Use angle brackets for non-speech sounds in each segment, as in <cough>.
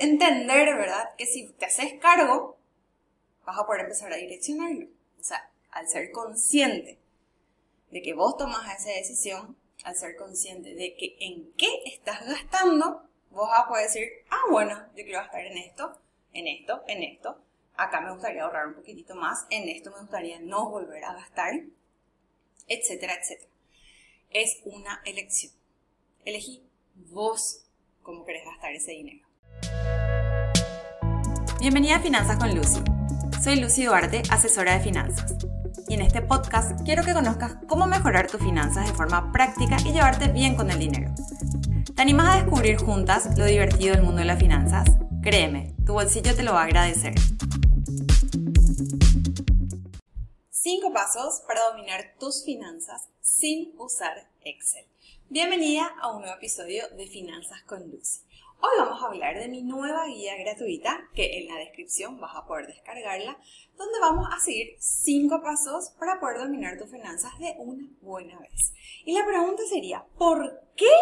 entender, ¿verdad? Que si te haces cargo, vas a poder empezar a direccionarlo. O sea, al ser consciente de que vos tomas esa decisión, al ser consciente de que en qué estás gastando, vos vas a poder decir, ah, bueno, yo quiero gastar en esto, en esto, en esto. Acá me gustaría ahorrar un poquitito más, en esto me gustaría no volver a gastar, etcétera, etcétera. Es una elección. Elegí vos cómo querés gastar ese dinero. Bienvenida a Finanzas con Lucy. Soy Lucy Duarte, asesora de finanzas. Y en este podcast quiero que conozcas cómo mejorar tus finanzas de forma práctica y llevarte bien con el dinero. ¿Te animas a descubrir juntas lo divertido del mundo de las finanzas? Créeme, tu bolsillo te lo va a agradecer. Cinco pasos para dominar tus finanzas sin usar Excel. Bienvenida a un nuevo episodio de Finanzas con Lucy. Hoy vamos a hablar de mi nueva guía gratuita, que en la descripción vas a poder descargarla, donde vamos a seguir 5 pasos para poder dominar tus finanzas de una buena vez. Y la pregunta sería, ¿por qué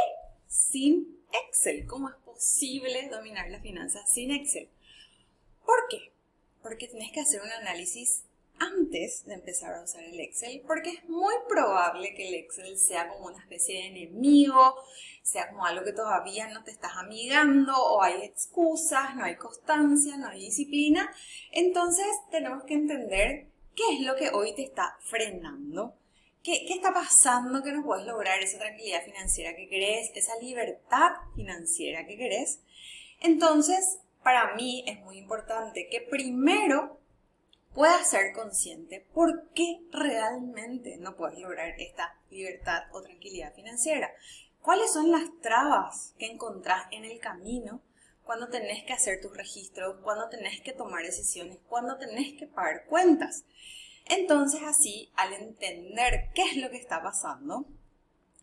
sin Excel? ¿Cómo es posible dominar las finanzas sin Excel? ¿Por qué? Porque tienes que hacer un análisis antes de empezar a usar el Excel, porque es muy probable que el Excel sea como una especie de enemigo, sea como algo que todavía no te estás amigando, o hay excusas, no hay constancia, no hay disciplina. Entonces tenemos que entender qué es lo que hoy te está frenando. ¿Qué, ¿Qué está pasando que no puedes lograr esa tranquilidad financiera que querés, esa libertad financiera que querés? Entonces, para mí es muy importante que primero puedas ser consciente por qué realmente no puedes lograr esta libertad o tranquilidad financiera. ¿Cuáles son las trabas que encontrás en el camino cuando tenés que hacer tus registros, cuando tenés que tomar decisiones, cuando tenés que pagar cuentas? Entonces así, al entender qué es lo que está pasando,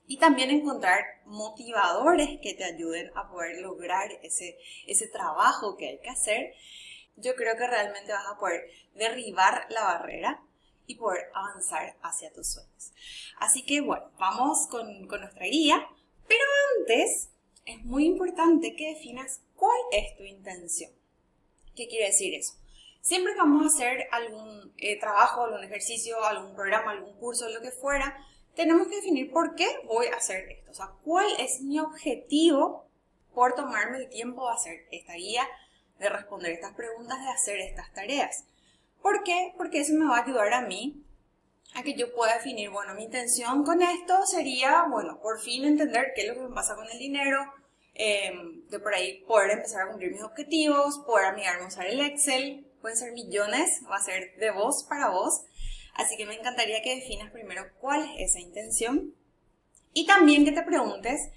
y también encontrar motivadores que te ayuden a poder lograr ese, ese trabajo que hay que hacer, yo creo que realmente vas a poder derribar la barrera y poder avanzar hacia tus sueños. Así que bueno, vamos con, con nuestra guía, pero antes es muy importante que definas cuál es tu intención. ¿Qué quiere decir eso? Siempre que vamos a hacer algún eh, trabajo, algún ejercicio, algún programa, algún curso, lo que fuera, tenemos que definir por qué voy a hacer esto. O sea, cuál es mi objetivo por tomarme el tiempo de hacer esta guía, de responder estas preguntas, de hacer estas tareas. ¿Por qué? Porque eso me va a ayudar a mí a que yo pueda definir, bueno, mi intención con esto sería, bueno, por fin entender qué es lo que me pasa con el dinero, em, de por ahí poder empezar a cumplir mis objetivos, poder amigarme a usar el Excel, pueden ser millones, va a ser de vos para vos. Así que me encantaría que definas primero cuál es esa intención y también que te preguntes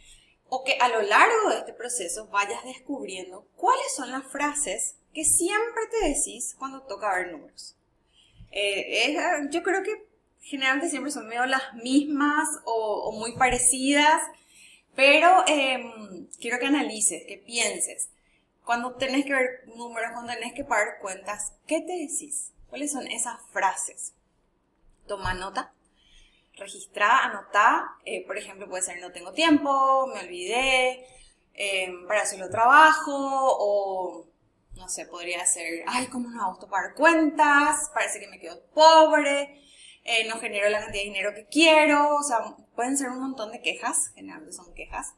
o que a lo largo de este proceso vayas descubriendo cuáles son las frases que siempre te decís cuando toca ver números. Eh, yo creo que generalmente siempre son medio las mismas o, muy parecidas, pero em, quiero que analices, que pienses. Cuando tenés que ver números, cuando tenés que pagar cuentas, ¿qué te decís? ¿Cuáles son esas frases? Toma nota registrá, anotá, eh, por ejemplo, puede ser no tengo tiempo, me olvidé, em, para hacerlo trabajo, o no sé, podría ser, ay, ¿cómo no hago para cuentas? Parece que me quedo pobre, eh, no genero la cantidad de dinero que quiero, o sea, pueden ser un montón de quejas, generalmente son quejas.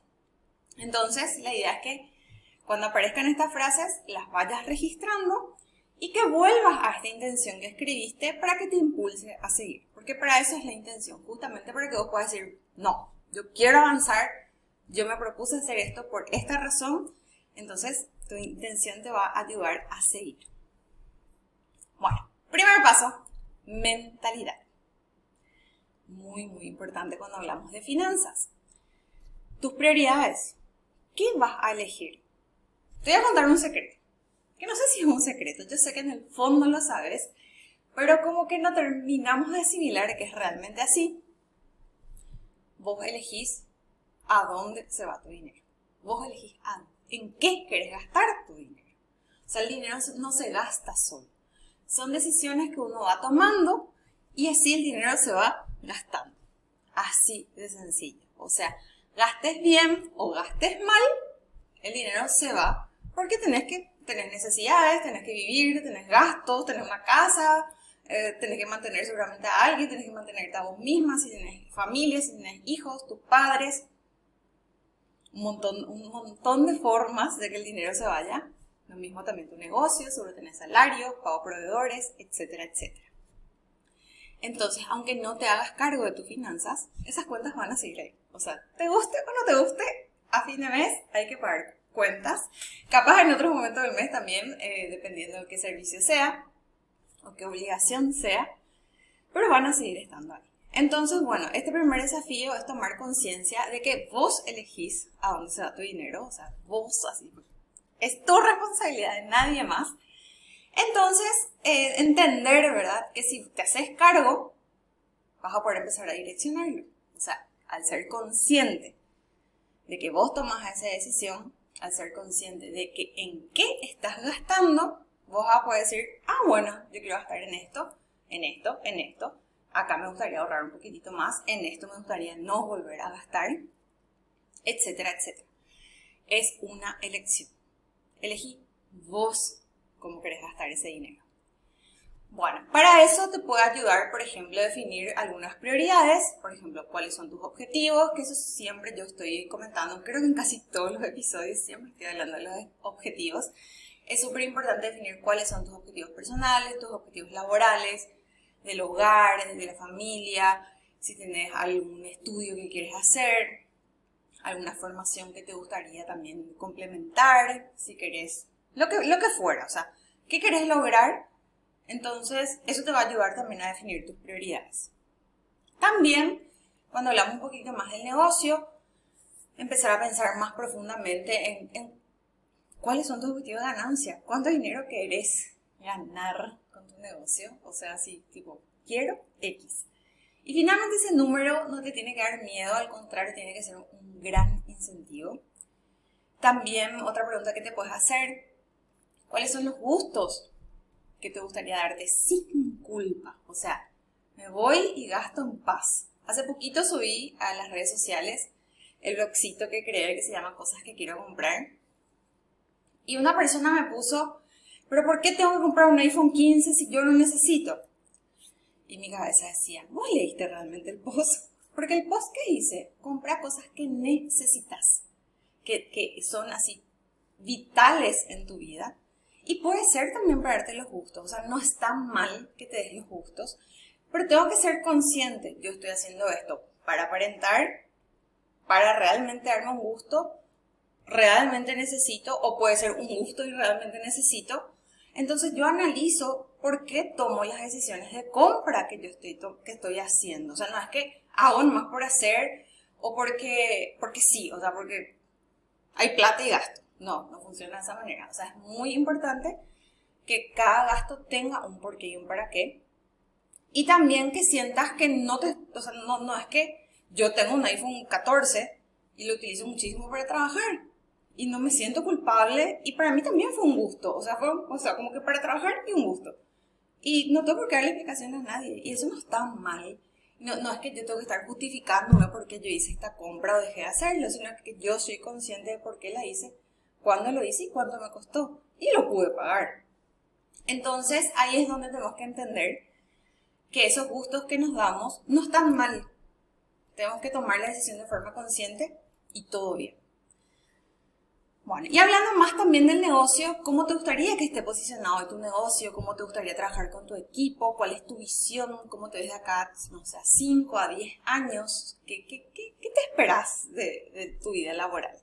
Entonces, la idea es que cuando aparezcan estas frases, las vayas registrando y que vuelvas a esta intención que escribiste para que te impulse a seguir. Para eso es la intención, justamente para que vos puedas decir, no, yo quiero avanzar, yo me propuse hacer esto por esta razón, entonces tu intención te va a ayudar a seguir. Bueno, primer paso, mentalidad. Muy, muy importante cuando hablamos de finanzas. Tus prioridades. ¿Qué vas a elegir? Te voy a contar un secreto. Que no sé si es un secreto, yo sé que en el fondo lo sabes, pero como que no terminamos de asimilar que es realmente así. Vos elegís a dónde se va tu dinero. Vos elegís en qué querés gastar tu dinero. O sea, el dinero no se gasta solo. Son decisiones que uno va tomando y así el dinero se va gastando. Así de sencillo. O sea, gastes bien o gastes mal, el dinero se va porque tenés que tenés necesidades, tenés que vivir, tenés gastos, tenés una casa, eh, tenés que mantener seguramente a alguien, tenés que mantenerte a vos misma, si tenés familia, si tenés hijos, tus padres. Un montón, un montón de formas de que el dinero se vaya. Lo mismo también tu negocio, seguro tenés salario, pago proveedores, etcétera, etcétera. Entonces, aunque no te hagas cargo de tus finanzas, esas cuentas van a seguir ahí. O sea, te guste o no te guste, a fin de mes hay que pagar cuentas. Capaz en otros momentos del mes también, eh, dependiendo de qué servicio sea o qué obligación sea, pero van a seguir estando ahí. Entonces, bueno, este primer desafío es tomar conciencia de que vos elegís a dónde se va tu dinero, o sea, vos así, es tu responsabilidad de nadie más. Entonces, eh, entender, ¿verdad? Que si te haces cargo, vas a poder empezar a direccionarlo. O sea, al ser consciente de que vos tomas esa decisión, al ser consciente de que en qué estás gastando, vos vas a poder decir, ah, bueno, yo quiero gastar en esto, en esto, en esto. Acá me gustaría ahorrar un poquitito más, en esto me gustaría no volver a gastar, etcétera, etcétera. Es una elección. Elegí vos cómo querés gastar ese dinero. Bueno, para eso te puede ayudar, por ejemplo, a definir algunas prioridades, por ejemplo, cuáles son tus objetivos, que eso siempre yo estoy comentando, creo que en casi todos los episodios siempre estoy hablando de los objetivos. Es súper importante definir cuáles son tus objetivos personales, tus objetivos laborales, del hogar, de la familia, si tienes algún estudio que quieres hacer, alguna formación que te gustaría también complementar, si querés, lo que, lo que fuera, o sea, ¿qué querés lograr? Entonces, eso te va a ayudar también a definir tus prioridades. También, cuando hablamos un poquito más del negocio, empezar a pensar más profundamente en, cuáles son tus objetivos de ganancia, cuánto dinero querés ganar con tu negocio, o sea, si tipo, quiero X. Y finalmente ese número no te tiene que dar miedo, al contrario, tiene que ser un gran incentivo. También otra pregunta que te puedes hacer, ¿cuáles son los gustos que te gustaría darte sin culpa. O sea, me voy y gasto en paz. Hace poquito subí a las redes sociales el blogcito que creé que se llama Cosas que quiero comprar. Y una persona me puso, pero ¿por qué tengo que comprar un iPhone 15 si yo lo necesito? Y mi cabeza decía, ¿vos leíste realmente el post? <laughs> Porque el post que hice, compra cosas que necesitas, que, que son así vitales en tu vida y puede ser también para darte los gustos, o sea, no está mal que te des los gustos, pero tengo que ser consciente, yo estoy haciendo esto para aparentar, para realmente darme un gusto, realmente necesito, o puede ser un gusto y realmente necesito. Entonces yo analizo por qué tomo las decisiones de compra que yo estoy, que estoy haciendo. O sea, no es que hago más por hacer o porque, porque sí, o sea, porque hay plata y gasto. No, no funciona de esa manera. O sea, es muy importante que cada gasto tenga un porqué y un para qué. Y también que sientas que no te, o sea, no, no es que yo tengo un iPhone 14 y lo utilizo muchísimo para trabajar y no me siento culpable y para mí también fue un gusto, o sea, fue, o sea, como que para trabajar y un gusto. Y no tengo por qué darle explicaciones a nadie y eso no está mal. No, no es que yo tengo que estar justificándome porque yo hice esta compra o dejé de hacerlo, sino que yo soy consciente de por qué la hice cuándo lo hice y cuánto me costó. Y lo pude pagar. Entonces ahí es donde tenemos que entender que esos gustos que nos damos no están mal. Tenemos que tomar la decisión de forma consciente y todo bien. Bueno, y hablando más también del negocio, ¿cómo te gustaría que esté posicionado tu negocio? ¿Cómo te gustaría trabajar con tu equipo? ¿Cuál es tu visión? ¿Cómo te ves de acá, no sé, a 5, a 10 años? ¿Qué, qué, qué, qué te esperas de, de tu vida laboral?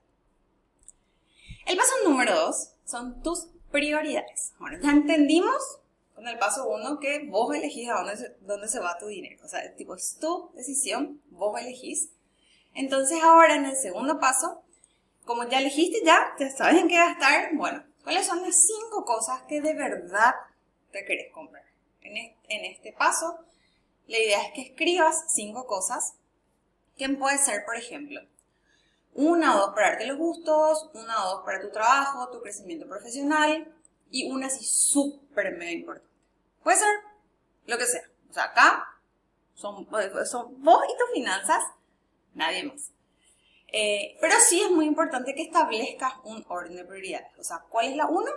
El paso número dos son tus prioridades. Bueno, ya entendimos con el paso uno que vos elegís a dónde dónde se va tu dinero. O sea, tipo, es tu decisión, vos elegís. Entonces ahora en el segundo paso, como ya elegiste ya, te sabes en qué gastar, bueno, ¿cuáles son las cinco cosas que de verdad te querés comprar? En este paso, la idea es que escribas cinco cosas que puede ser, por ejemplo, una o dos para darte los gustos, una o dos para tu trabajo, tu crecimiento profesional y una así súper mega importante. Puede ser lo que sea. O sea, acá son, son vos y tus finanzas, nadie más. Eh, pero sí es muy importante que establezcas un orden de prioridades. O sea, ¿cuál es la uno?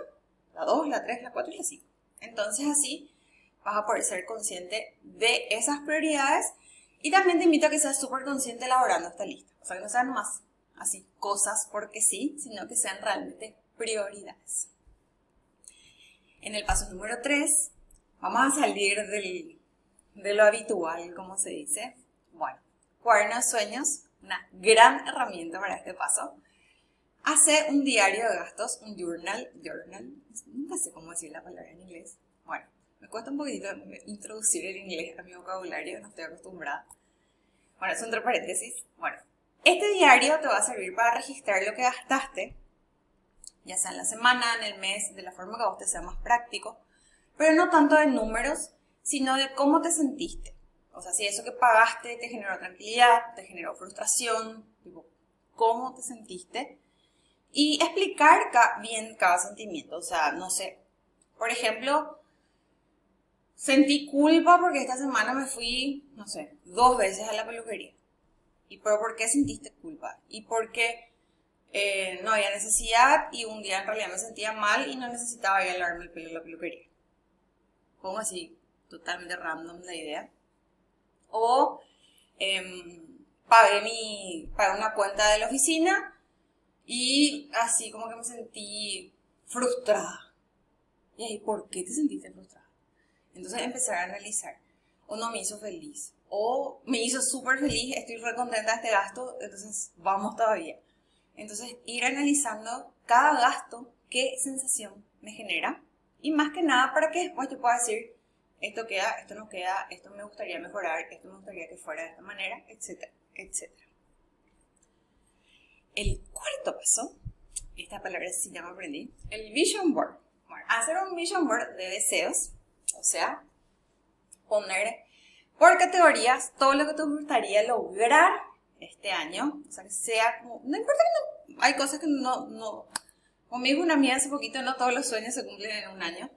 la 2, la 3, la 4 y la 5. Entonces así vas a poder ser consciente de esas prioridades y también te invito a que seas súper consciente elaborando esta lista. O sea, que no sean más así cosas porque sí, sino que sean realmente prioridades. En el paso número 3, vamos a salir del, de lo habitual, como se dice. Bueno, cuaderno de sueños, una gran herramienta para este paso. Hace un diario de gastos, un journal, journal, nunca sé cómo decir la palabra en inglés. Bueno, me cuesta un poquito introducir el inglés a mi vocabulario, no estoy acostumbrada. Bueno, es entre paréntesis. Bueno, este diario te va a servir para registrar lo que gastaste, ya sea en la semana, en el mes, de la forma que a vos sea más práctico, pero no tanto de números, sino de cómo te sentiste. O sea, si eso que pagaste te generó tranquilidad, te generó frustración, cómo te sentiste, y explicar bien cada sentimiento. O sea, no sé, por ejemplo, sentí culpa porque esta semana me fui, no sé, dos veces a la peluquería. ¿Y por qué sentiste culpa? ¿Y por qué eh, no había necesidad y un día en realidad me sentía mal y no necesitaba ir a lavarme el pelo en la peluquería? Pongo así, totalmente random la idea. O eh, pagué, mi, pagué una cuenta de la oficina y así como que me sentí frustrada. Y ahí, ¿por qué te sentiste frustrada? Entonces empezar a analizar. O no me hizo feliz o me hizo súper feliz, estoy re contenta de este gasto, entonces vamos todavía. Entonces, ir analizando cada gasto, qué sensación me genera, y más que nada para que después te pueda decir, esto queda, esto no queda, esto me gustaría mejorar, esto me gustaría que fuera de esta manera, etcétera, etcétera. El cuarto paso, esta palabra sí ya me aprendí, el vision board. Bueno, hacer un vision board de deseos, o sea, poner por categorías todo lo que te gustaría lograr este año. O sea, que sea como, no importa que no, hay cosas que no, no, conmigo una mía hace poquito, no todos los sueños se cumplen en un año.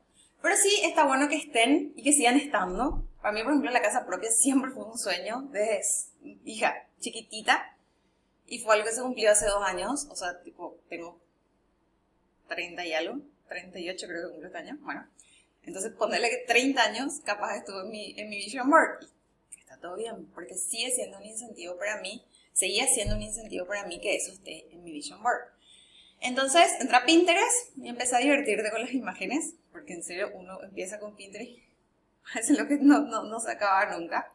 Pero sí está bueno que estén y que sigan estando. Para mí, por ejemplo, la casa propia siempre fue un sueño desde hija chiquitita. Y fue algo que se cumplió hace dos años. O sea, tipo, tengo 30 y algo. 38 creo que cumplió este año. Bueno. Entonces, ponerle que 30 años capaz estuvo en mi, en mi vision board todo bien, porque sigue siendo un incentivo para mí, seguía siendo un incentivo para mí que eso esté en mi vision board. Entonces, entra a Pinterest y empecé a divertirte con las imágenes, porque en serio uno empieza con Pinterest, es <laughs> lo que no, no, no se acaba nunca.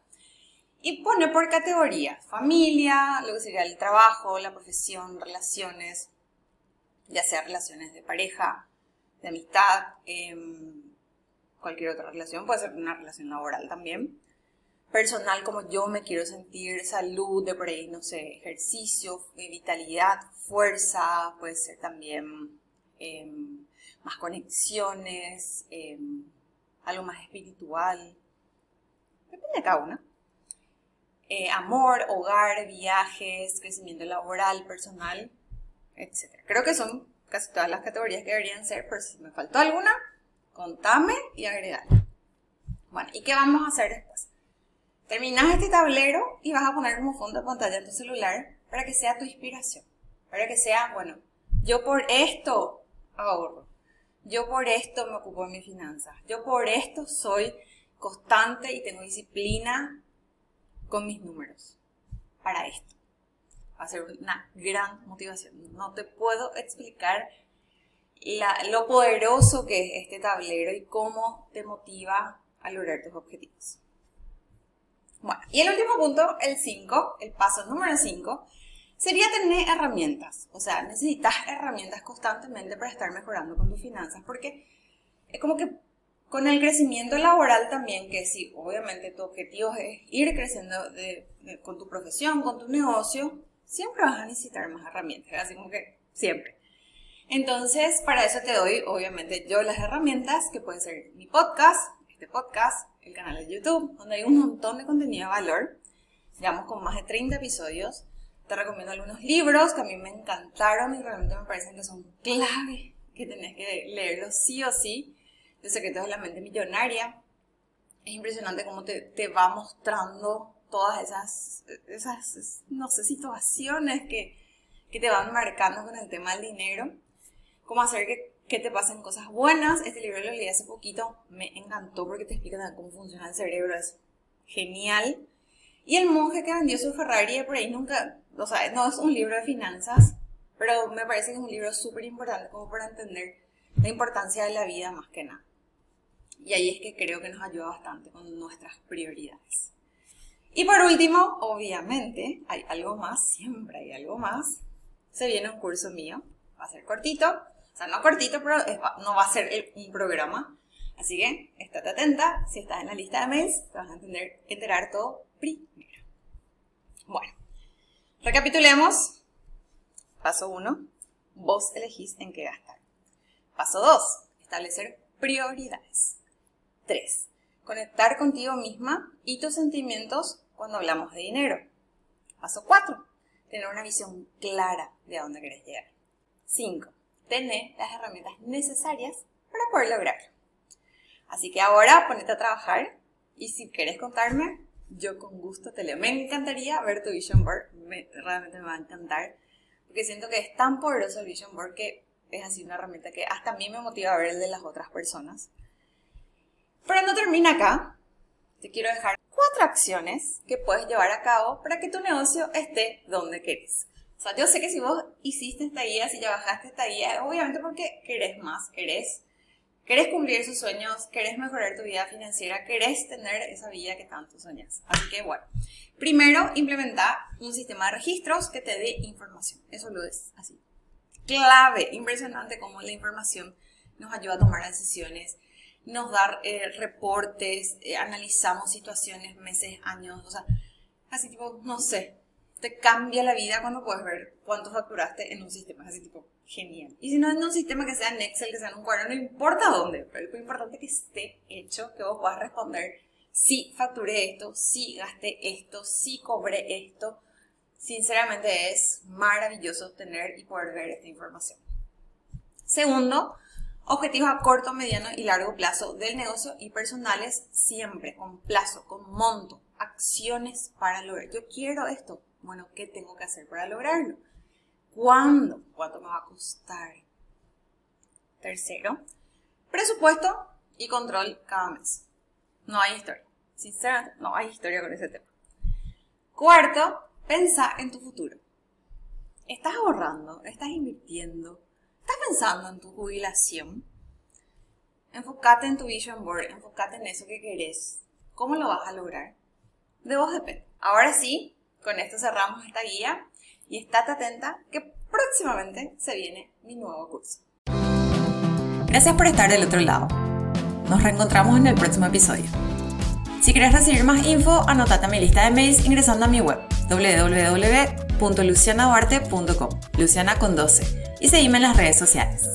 Y pone por categoría, familia, lo que sería el trabajo, la profesión, relaciones, ya sea relaciones de pareja, de amistad, em, cualquier otra relación, puede ser una relación laboral también personal como yo me quiero sentir, salud, de por ahí, no sé, ejercicio, vitalidad, fuerza, puede ser también em, más conexiones, em, algo más espiritual, depende de cada una. Eh, amor, hogar, viajes, crecimiento laboral, personal, etc. Creo que son casi todas las categorías que deberían ser, pero si me faltó alguna, contame y agregar. Bueno, ¿y qué vamos a hacer después? Terminas este tablero y vas a poner como fondo de pantalla tu celular para que sea tu inspiración. Para que sea, bueno, yo por esto ahorro. Yo por esto me ocupo de mis finanzas. Yo por esto soy constante y tengo disciplina con mis números. Para esto. Va a ser una gran motivación. No te puedo explicar lo poderoso que es este tablero y cómo te motiva a lograr tus objetivos. Y el último punto, el 5, el paso número 5, sería tener herramientas. O sea, necesitas herramientas constantemente para estar mejorando con tus finanzas, porque es como que con el crecimiento laboral también, que si obviamente tu objetivo es ir creciendo con tu profesión, con tu negocio, siempre vas a necesitar más herramientas, así como que siempre. Entonces, para eso te doy, obviamente, yo las herramientas, que pueden ser mi podcast, este podcast, el canal de YouTube, donde hay un montón de contenido de valor. Llevamos con más de 30 episodios. Te recomiendo algunos libros que a mí me encantaron y realmente me parecen que son clave, que tenés que leerlos sí o sí. De Secretos de la Mente Millonaria. Es impresionante cómo te, te va mostrando todas esas, esas, no sé, situaciones que, que te van marcando con el tema del dinero. Cómo hacer que que te pasen cosas buenas. Este libro lo leí hace poquito, me encantó porque te explica cómo funciona el cerebro, es genial. Y el monje que vendió su Ferrari, por ahí nunca, o sea, no es un libro de finanzas, pero me parece que es un libro súper importante como para entender la importancia de la vida más que nada. Y ahí es que creo que nos ayuda bastante con nuestras prioridades. Y por último, obviamente, hay algo más, siempre hay algo más. Se viene un curso mío, va a ser cortito, o sea, no cortito, pero no va a ser un programa. Así que estate atenta, si estás en la lista de mails, te vas a entender, enterar todo primero. Bueno, recapitulemos. Paso 1, vos elegís en qué gastar. Paso 2, establecer prioridades. 3. Conectar contigo misma y tus sentimientos cuando hablamos de dinero. Paso 4. Tener una visión clara de a dónde querés llegar. 5. Tener las herramientas necesarias para poder lograrlo. Así que ahora ponete a trabajar y si quieres contarme, yo con gusto te leo. Me encantaría ver tu vision board, realmente me va a encantar, porque siento que es tan poderoso el vision board que es así una herramienta que hasta a mí me motiva a ver el de las otras personas. Pero no termina acá. Te quiero dejar cuatro acciones que puedes llevar a cabo para que tu negocio esté donde querés. O sea, yo sé que si vos hiciste esta guía, si ya bajaste esta guía, obviamente porque querés más, querés, querés cumplir sus sueños, querés mejorar tu vida financiera, querés tener esa vida que tanto soñas. Así que bueno, primero implementa un sistema de registros que te dé información. Eso lo es así. Clave, impresionante cómo la información nos ayuda a tomar decisiones nos da eh, reportes, eh, analizamos situaciones, meses, años, o sea, así tipo, no sé, te cambia la vida cuando puedes ver cuánto facturaste en un sistema, así tipo, genial. Y si no en un sistema que sea en Excel, que sea en un cuadro, no importa dónde, pero lo importante es que esté hecho, que vos puedas responder, sí facturé esto, sí gasté esto, sí cobré esto. Sinceramente es maravilloso tener y poder ver esta información. Segundo, Objetivos a corto, mediano y largo plazo del negocio y personales siempre con plazo, con monto, acciones para lograr. Yo quiero esto. Bueno, ¿qué tengo que hacer para lograrlo? ¿Cuándo? ¿Cuánto me va a costar? Tercero, presupuesto y control cada mes. No hay historia. Sinceramente, no hay historia con ese tema. Cuarto, pensa en tu futuro. ¿Estás ahorrando? ¿Estás invirtiendo? ¿Estás pensando en tu jubilación? Enfócate en tu vision board, enfócate en eso que querés. ¿Cómo lo vas a lograr? De vos depende. Ahora sí, con esto cerramos esta guía y estate atenta que próximamente se viene mi nuevo curso. Gracias por estar del otro lado. Nos reencontramos en el próximo episodio. Si quieres recibir más info, anotate a mi lista de mails ingresando a mi web www.lucianaduarte.com, Luciana con 12 y seguime en las redes sociales.